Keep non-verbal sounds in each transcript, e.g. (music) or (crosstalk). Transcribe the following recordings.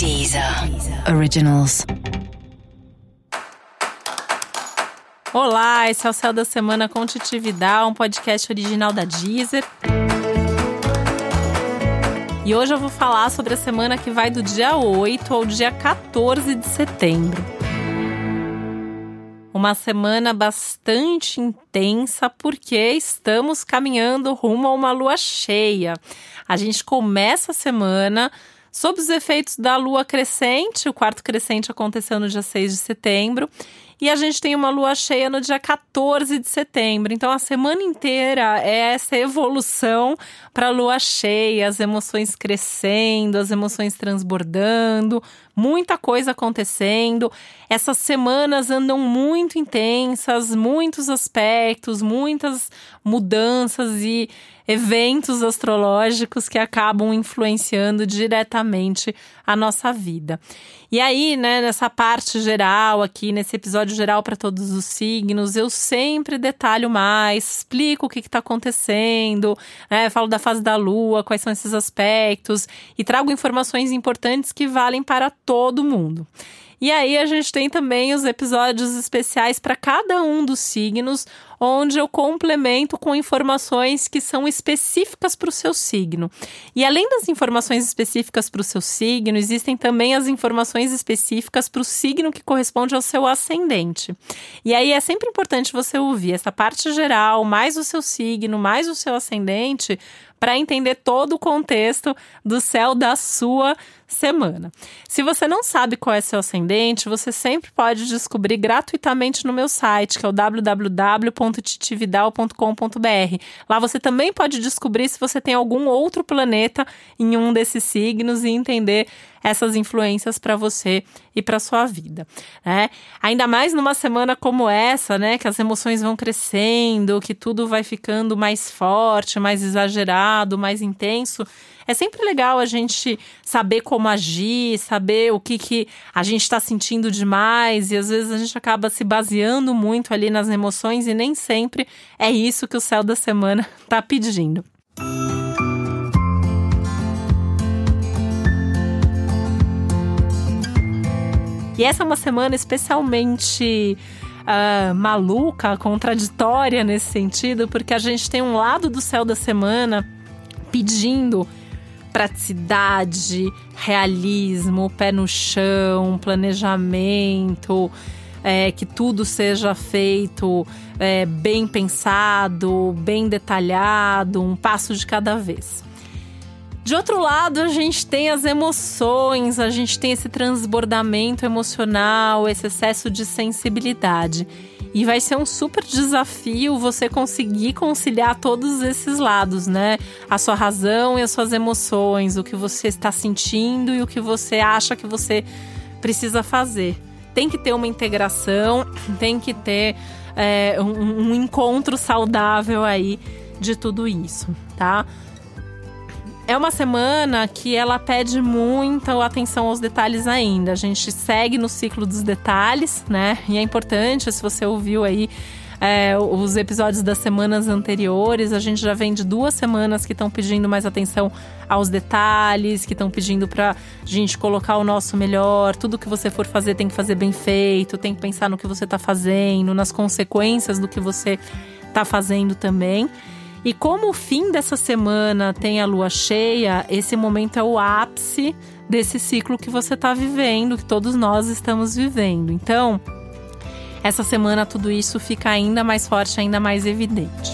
Deezer Originals. Olá, esse é o Céu da Semana com Titividade, um podcast original da Deezer. E hoje eu vou falar sobre a semana que vai do dia 8 ao dia 14 de setembro. Uma semana bastante intensa porque estamos caminhando rumo a uma lua cheia. A gente começa a semana sob os efeitos da lua crescente, o quarto crescente aconteceu no dia 6 de setembro, e a gente tem uma lua cheia no dia 14 de setembro. Então a semana inteira é essa evolução para a lua cheia, as emoções crescendo, as emoções transbordando, muita coisa acontecendo. Essas semanas andam muito intensas, muitos aspectos, muitas mudanças e eventos astrológicos que acabam influenciando diretamente a nossa vida. E aí, né, nessa parte geral aqui, nesse episódio geral para todos os signos, eu sempre detalho mais, explico o que está acontecendo, né, falo da fase da lua, quais são esses aspectos e trago informações importantes que valem para todo mundo. E aí a gente tem também os episódios especiais para cada um dos signos, onde eu complemento com informações que são específicas para o seu signo. E além das informações específicas para o seu signo, existem também as informações específicas para o signo que corresponde ao seu ascendente. E aí é sempre importante você ouvir essa parte geral, mais o seu signo, mais o seu ascendente, para entender todo o contexto do céu da sua semana. Se você não sabe qual é seu ascendente, você sempre pode descobrir gratuitamente no meu site, que é o www.titividal.com.br. Lá você também pode descobrir se você tem algum outro planeta em um desses signos e entender essas influências para você e para sua vida, né? Ainda mais numa semana como essa, né, que as emoções vão crescendo, que tudo vai ficando mais forte, mais exagerado, mais intenso. É sempre legal a gente saber como agir, saber o que, que a gente está sentindo demais, e às vezes a gente acaba se baseando muito ali nas emoções e nem sempre é isso que o céu da semana está (laughs) pedindo. E essa é uma semana especialmente uh, maluca, contraditória nesse sentido, porque a gente tem um lado do céu da semana pedindo praticidade, realismo, pé no chão, planejamento, é, que tudo seja feito é, bem pensado, bem detalhado, um passo de cada vez. De outro lado, a gente tem as emoções, a gente tem esse transbordamento emocional, esse excesso de sensibilidade. E vai ser um super desafio você conseguir conciliar todos esses lados, né? A sua razão e as suas emoções, o que você está sentindo e o que você acha que você precisa fazer. Tem que ter uma integração, (clears throat) tem que ter é, um, um encontro saudável aí de tudo isso, tá? É uma semana que ela pede muita atenção aos detalhes ainda. A gente segue no ciclo dos detalhes, né? E é importante, se você ouviu aí é, os episódios das semanas anteriores, a gente já vem de duas semanas que estão pedindo mais atenção aos detalhes, que estão pedindo pra gente colocar o nosso melhor. Tudo que você for fazer tem que fazer bem feito, tem que pensar no que você está fazendo, nas consequências do que você está fazendo também. E como o fim dessa semana tem a lua cheia, esse momento é o ápice desse ciclo que você está vivendo, que todos nós estamos vivendo. Então, essa semana tudo isso fica ainda mais forte, ainda mais evidente.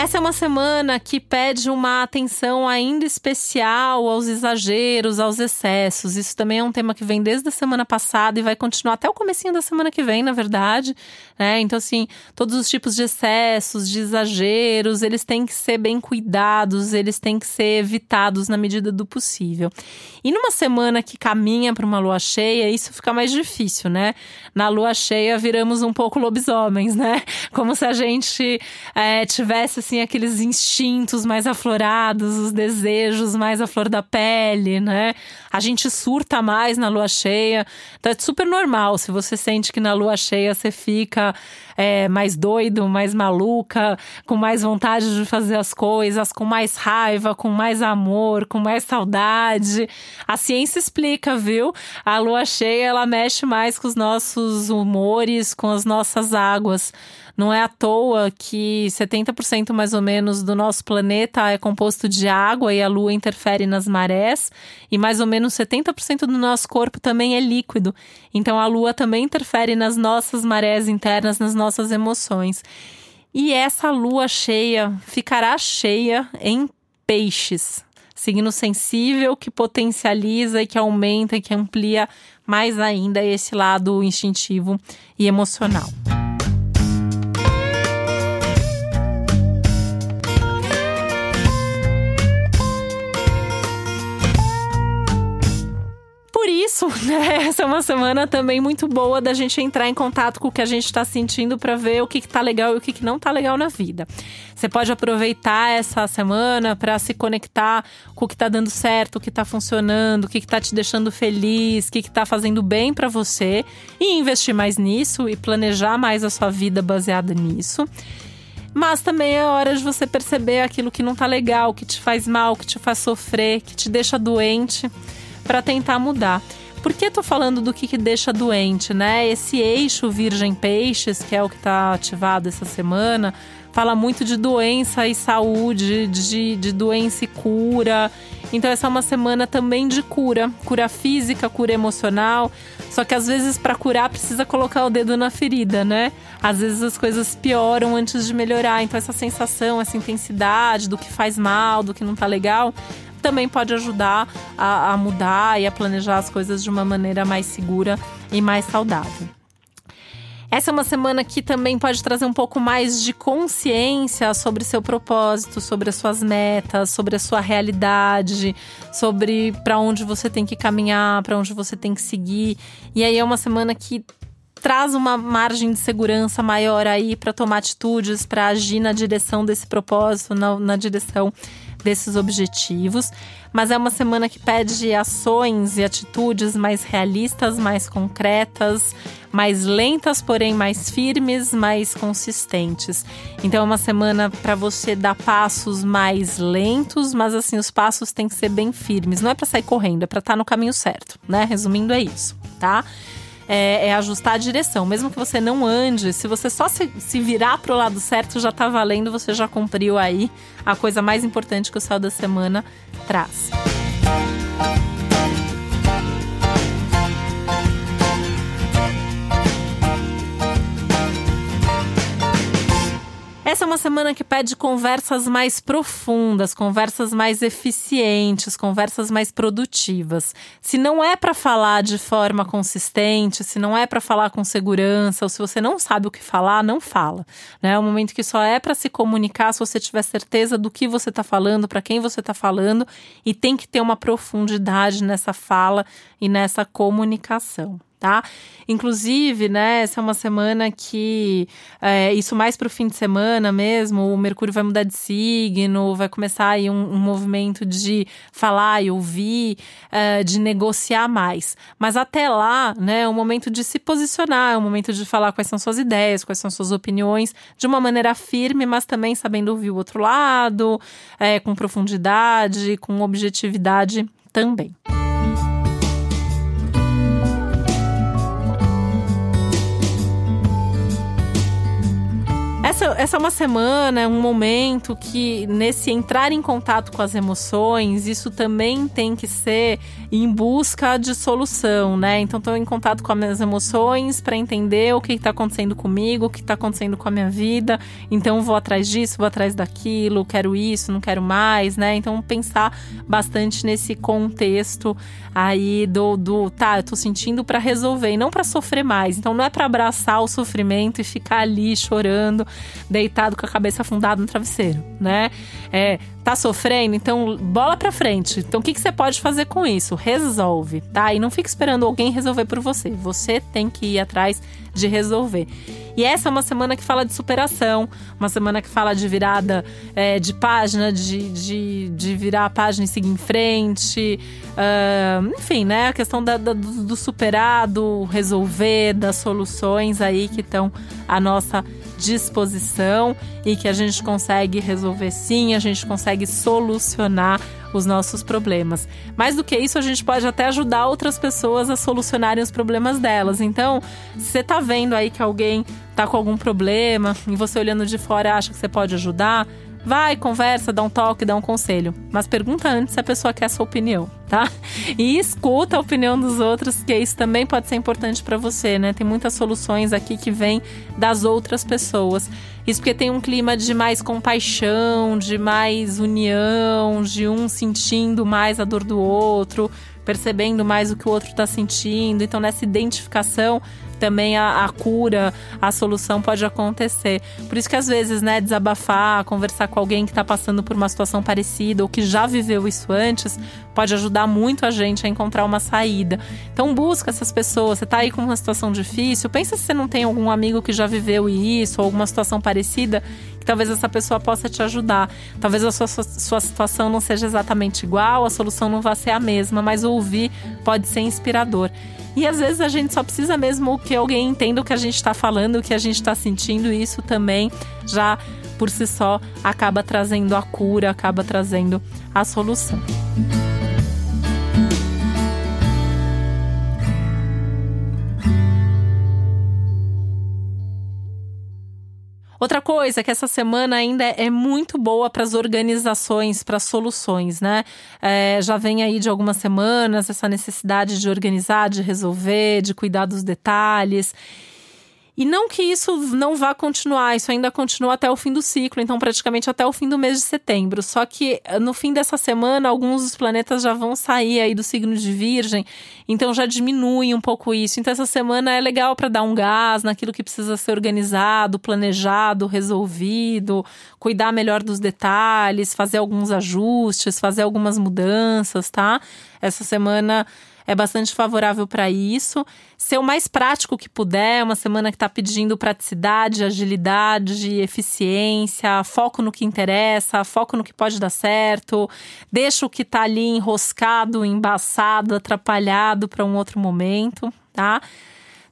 Essa é uma semana que pede uma atenção ainda especial aos exageros, aos excessos. Isso também é um tema que vem desde a semana passada e vai continuar até o comecinho da semana que vem, na verdade. Né? Então, assim, todos os tipos de excessos, de exageros, eles têm que ser bem cuidados, eles têm que ser evitados na medida do possível. E numa semana que caminha para uma lua cheia, isso fica mais difícil, né? Na lua cheia viramos um pouco lobisomens, né? Como se a gente é, tivesse assim aqueles instintos mais aflorados, os desejos mais à flor da pele, né? A gente surta mais na lua cheia. Então é super normal se você sente que na lua cheia você fica é, mais doido, mais maluca, com mais vontade de fazer as coisas, com mais raiva, com mais amor, com mais saudade. A ciência explica, viu? A lua cheia ela mexe mais com os nossos humores, com as nossas águas. Não é à toa que 70% mais ou menos do nosso planeta é composto de água e a lua interfere nas marés, e mais ou menos 70% do nosso corpo também é líquido. Então a lua também interfere nas nossas marés internas, nas nossas emoções. E essa lua cheia ficará cheia em peixes, signo sensível que potencializa e que aumenta e que amplia mais ainda esse lado instintivo e emocional. Isso, (laughs) né? Essa é uma semana também muito boa da gente entrar em contato com o que a gente está sentindo para ver o que, que tá legal e o que, que não tá legal na vida. Você pode aproveitar essa semana para se conectar com o que tá dando certo, o que tá funcionando, o que, que tá te deixando feliz, o que, que tá fazendo bem para você e investir mais nisso e planejar mais a sua vida baseada nisso. Mas também é hora de você perceber aquilo que não tá legal, que te faz mal, que te faz sofrer, que te deixa doente, para tentar mudar. Por que tô falando do que, que deixa doente, né? Esse eixo Virgem Peixes, que é o que está ativado essa semana, fala muito de doença e saúde, de, de doença e cura. Então, essa é uma semana também de cura, cura física, cura emocional. Só que às vezes, para curar, precisa colocar o dedo na ferida, né? Às vezes as coisas pioram antes de melhorar. Então, essa sensação, essa intensidade do que faz mal, do que não tá legal, também pode ajudar a, a mudar e a planejar as coisas de uma maneira mais segura e mais saudável. Essa é uma semana que também pode trazer um pouco mais de consciência sobre seu propósito, sobre as suas metas, sobre a sua realidade, sobre para onde você tem que caminhar, para onde você tem que seguir. E aí é uma semana que traz uma margem de segurança maior aí para tomar atitudes, para agir na direção desse propósito, na, na direção desses objetivos, mas é uma semana que pede ações e atitudes mais realistas, mais concretas, mais lentas, porém mais firmes, mais consistentes. Então é uma semana para você dar passos mais lentos, mas assim os passos têm que ser bem firmes. Não é para sair correndo, é para estar tá no caminho certo, né? Resumindo é isso, tá? É, é, ajustar a direção. Mesmo que você não ande, se você só se, se virar pro lado certo, já tá valendo, você já cumpriu aí a coisa mais importante que o céu da semana traz. Essa é uma semana que pede conversas mais profundas, conversas mais eficientes, conversas mais produtivas. Se não é para falar de forma consistente, se não é para falar com segurança, ou se você não sabe o que falar, não fala. Né? É um momento que só é para se comunicar se você tiver certeza do que você está falando, para quem você está falando, e tem que ter uma profundidade nessa fala e nessa comunicação tá? Inclusive, né, essa é uma semana que, é, isso mais para o fim de semana mesmo, o Mercúrio vai mudar de signo, vai começar aí um, um movimento de falar e ouvir, é, de negociar mais. Mas até lá, né, é um momento de se posicionar, é um momento de falar quais são suas ideias, quais são suas opiniões, de uma maneira firme, mas também sabendo ouvir o outro lado, é, com profundidade, com objetividade também. Essa, essa é uma semana, um momento que, nesse entrar em contato com as emoções, isso também tem que ser em busca de solução, né? Então, estou em contato com as minhas emoções para entender o que está acontecendo comigo, o que está acontecendo com a minha vida. Então, vou atrás disso, vou atrás daquilo, quero isso, não quero mais, né? Então, pensar bastante nesse contexto aí do, do tá, eu tô sentindo para resolver e não para sofrer mais. Então, não é para abraçar o sofrimento e ficar ali chorando deitado com a cabeça afundada no travesseiro, né? É, tá sofrendo, então bola pra frente. Então o que, que você pode fazer com isso? Resolve, tá? E não fique esperando alguém resolver por você. Você tem que ir atrás de resolver. E essa é uma semana que fala de superação, uma semana que fala de virada é, de página, de, de, de, virar a página e seguir em frente. Uh, enfim, né? A questão da, da, do superado, resolver, das soluções aí que estão à nossa disposição e que a gente consegue resolver sim, a gente consegue solucionar os nossos problemas. Mais do que isso, a gente pode até ajudar outras pessoas a solucionarem os problemas delas. Então, se você tá vendo aí que alguém tá com algum problema e você olhando de fora acha que você pode ajudar, Vai, conversa, dá um toque, dá um conselho. Mas pergunta antes se a pessoa quer a sua opinião, tá? E escuta a opinião dos outros, que isso também pode ser importante para você, né? Tem muitas soluções aqui que vêm das outras pessoas. Isso porque tem um clima de mais compaixão, de mais união, de um sentindo mais a dor do outro, percebendo mais o que o outro está sentindo. Então, nessa identificação, também a, a, cura, a solução pode acontecer. Por isso que às vezes, né, desabafar, conversar com alguém que está passando por uma situação parecida ou que já viveu isso antes, pode ajudar muito a gente a encontrar uma saída. Então busca essas pessoas. Você está aí com uma situação difícil, pensa se você não tem algum amigo que já viveu isso ou alguma situação parecida que talvez essa pessoa possa te ajudar. Talvez a sua, sua situação não seja exatamente igual, a solução não vá ser a mesma, mas ouvir pode ser inspirador. E às vezes a gente só precisa mesmo que alguém entenda o que a gente está falando, o que a gente está sentindo, e isso também já por si só acaba trazendo a cura, acaba trazendo a solução. Outra coisa que essa semana ainda é muito boa para as organizações, para soluções, né? É, já vem aí de algumas semanas essa necessidade de organizar, de resolver, de cuidar dos detalhes. E não que isso não vá continuar, isso ainda continua até o fim do ciclo, então praticamente até o fim do mês de setembro. Só que eh, no fim dessa semana, alguns dos planetas já vão sair aí do signo de Virgem, então já diminui um pouco isso. Então essa semana é legal para dar um gás naquilo que precisa ser organizado, planejado, resolvido, cuidar melhor dos detalhes, fazer alguns ajustes, fazer algumas mudanças, tá? Essa semana é bastante favorável para isso. Ser o mais prático que puder, uma semana que está pedindo praticidade, agilidade, eficiência, foco no que interessa, foco no que pode dar certo, deixa o que está ali enroscado, embaçado, atrapalhado para um outro momento, tá?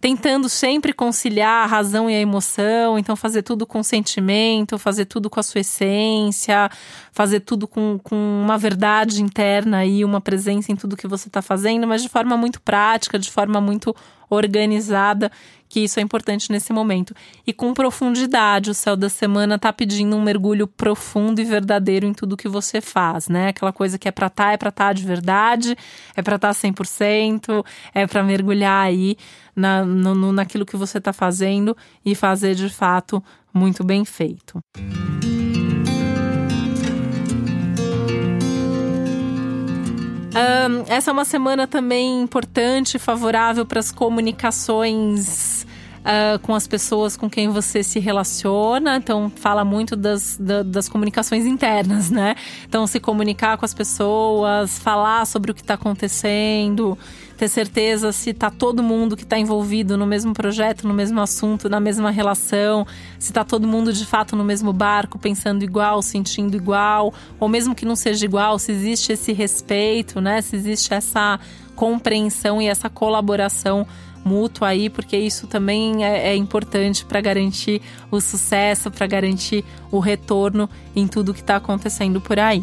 Tentando sempre conciliar a razão e a emoção, então fazer tudo com sentimento, fazer tudo com a sua essência, fazer tudo com, com uma verdade interna e uma presença em tudo que você está fazendo, mas de forma muito prática, de forma muito organizada, que isso é importante nesse momento. E com profundidade, o céu da semana tá pedindo um mergulho profundo e verdadeiro em tudo que você faz, né? Aquela coisa que é para estar, tá, é para estar tá de verdade, é para estar tá 100%, é para mergulhar aí na, no, naquilo que você está fazendo e fazer de fato muito bem feito. Um, essa é uma semana também importante, favorável para as comunicações uh, com as pessoas com quem você se relaciona. Então, fala muito das, da, das comunicações internas, né? Então, se comunicar com as pessoas, falar sobre o que está acontecendo ter certeza se tá todo mundo que está envolvido no mesmo projeto, no mesmo assunto, na mesma relação, se tá todo mundo de fato no mesmo barco, pensando igual, sentindo igual, ou mesmo que não seja igual, se existe esse respeito, né? Se existe essa compreensão e essa colaboração mútua aí, porque isso também é, é importante para garantir o sucesso, para garantir o retorno em tudo que está acontecendo por aí.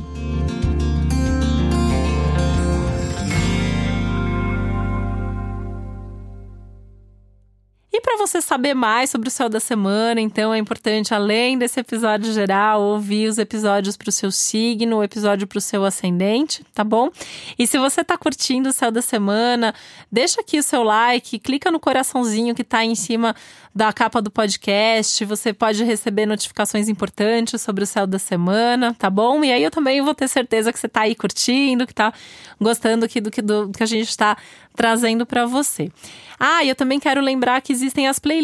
para você saber mais sobre o céu da semana, então é importante, além desse episódio geral, ouvir os episódios para o seu signo, o episódio para o seu ascendente, tá bom? E se você está curtindo o céu da semana, deixa aqui o seu like, clica no coraçãozinho que está em cima da capa do podcast. Você pode receber notificações importantes sobre o céu da semana, tá bom? E aí eu também vou ter certeza que você está aí curtindo, que está gostando aqui do que, do, do que a gente está trazendo para você. Ah, e eu também quero lembrar que existem as playlists,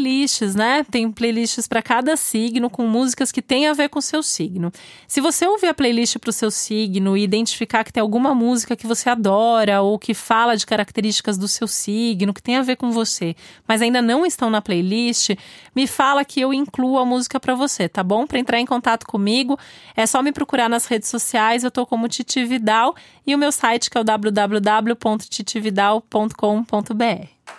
né? Tem playlists para cada signo com músicas que têm a ver com o seu signo. Se você ouvir a playlist para o seu signo e identificar que tem alguma música que você adora ou que fala de características do seu signo, que tem a ver com você, mas ainda não estão na playlist, me fala que eu incluo a música para você, tá bom? Para entrar em contato comigo, é só me procurar nas redes sociais, eu tô como Titi Vidal e o meu site que é o www.titividal.com.br.